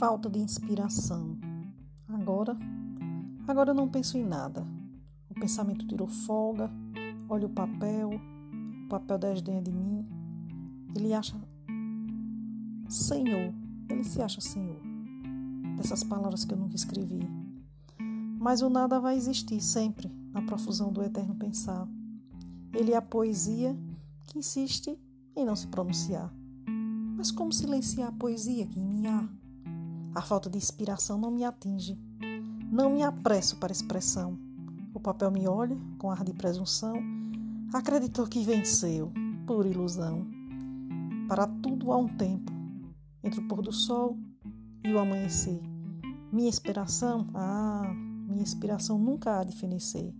falta de inspiração. Agora, agora eu não penso em nada. O pensamento tirou folga, olha o papel, o papel desdenha de mim. Ele acha Senhor, ele se acha Senhor. Dessas palavras que eu nunca escrevi. Mas o nada vai existir sempre na profusão do eterno pensar. Ele é a poesia que insiste em não se pronunciar. Mas como silenciar a poesia que em mim há? A falta de inspiração não me atinge. Não me apresso para expressão. O papel me olha com ar de presunção. Acreditou que venceu, por ilusão. Para tudo há um tempo, entre o pôr do sol e o amanhecer. Minha inspiração, ah, minha inspiração nunca há de fenecer.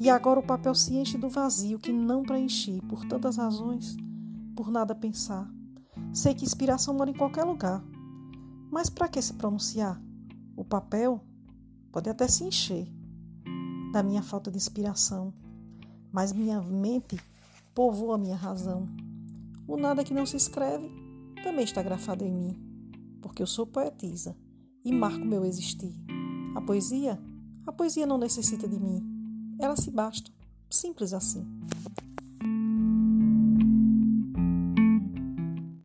E agora o papel se enche do vazio que não preenchi por tantas razões, por nada pensar. Sei que inspiração mora em qualquer lugar, mas para que se pronunciar? O papel pode até se encher da minha falta de inspiração, mas minha mente povoa minha razão. O nada que não se escreve também está grafado em mim, porque eu sou poetisa e marco meu existir. A poesia, a poesia não necessita de mim, ela se basta, simples assim.